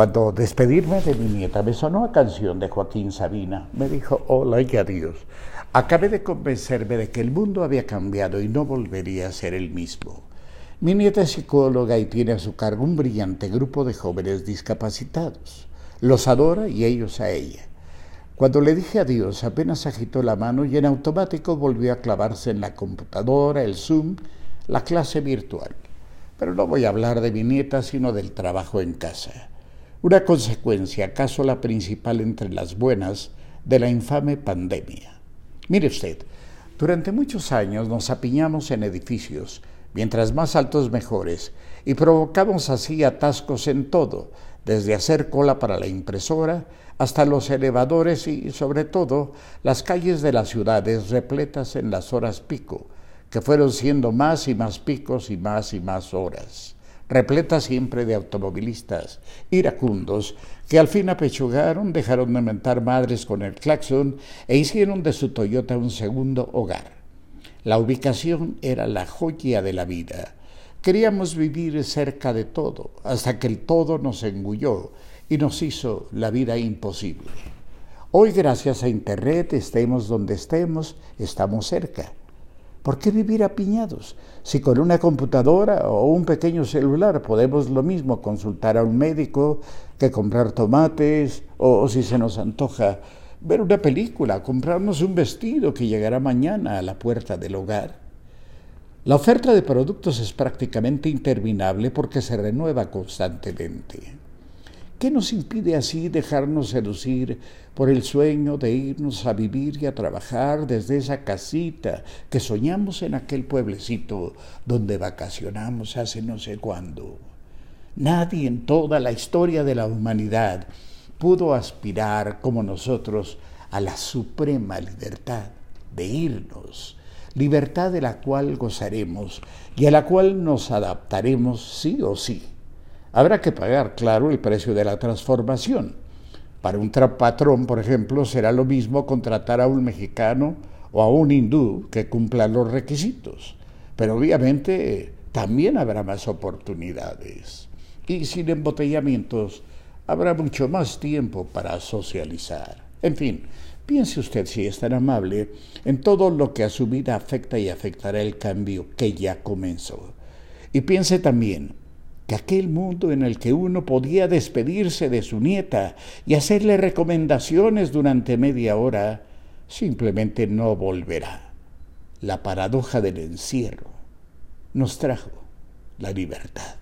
Cuando despedirme de mi nieta me sonó a canción de Joaquín Sabina. Me dijo, hola y adiós. Acabé de convencerme de que el mundo había cambiado y no volvería a ser el mismo. Mi nieta es psicóloga y tiene a su cargo un brillante grupo de jóvenes discapacitados. Los adora y ellos a ella. Cuando le dije adiós, apenas agitó la mano y en automático volvió a clavarse en la computadora, el Zoom, la clase virtual. Pero no voy a hablar de mi nieta, sino del trabajo en casa. Una consecuencia, acaso la principal entre las buenas, de la infame pandemia. Mire usted, durante muchos años nos apiñamos en edificios, mientras más altos mejores, y provocamos así atascos en todo, desde hacer cola para la impresora hasta los elevadores y, sobre todo, las calles de las ciudades repletas en las horas pico, que fueron siendo más y más picos y más y más horas, repleta siempre de automovilistas iracundos que al fin apechugaron, dejaron de mentar madres con el claxon e hicieron de su Toyota un segundo hogar. La ubicación era la joya de la vida. Queríamos vivir cerca de todo, hasta que el todo nos engulló y nos hizo la vida imposible. Hoy, gracias a Internet, estemos donde estemos, estamos cerca. ¿Por qué vivir apiñados? Si con una computadora o un pequeño celular podemos lo mismo consultar a un médico que comprar tomates o, si se nos antoja ver una película, comprarnos un vestido que llegará mañana a la puerta del hogar. La oferta de productos es prácticamente interminable porque se renueva constantemente. ¿Qué nos impide así dejarnos seducir por el sueño de irnos a vivir y a trabajar desde esa casita que soñamos en aquel pueblecito donde vacacionamos hace no sé cuándo? Nadie en toda la historia de la humanidad pudo aspirar como nosotros a la suprema libertad de irnos, libertad de la cual gozaremos y a la cual nos adaptaremos sí o sí. Habrá que pagar, claro, el precio de la transformación. Para un patrón, por ejemplo, será lo mismo contratar a un mexicano o a un hindú que cumpla los requisitos. Pero obviamente también habrá más oportunidades. Y sin embotellamientos habrá mucho más tiempo para socializar. En fin, piense usted, si es tan amable, en todo lo que a su vida afecta y afectará el cambio que ya comenzó. Y piense también que aquel mundo en el que uno podía despedirse de su nieta y hacerle recomendaciones durante media hora, simplemente no volverá. La paradoja del encierro nos trajo la libertad.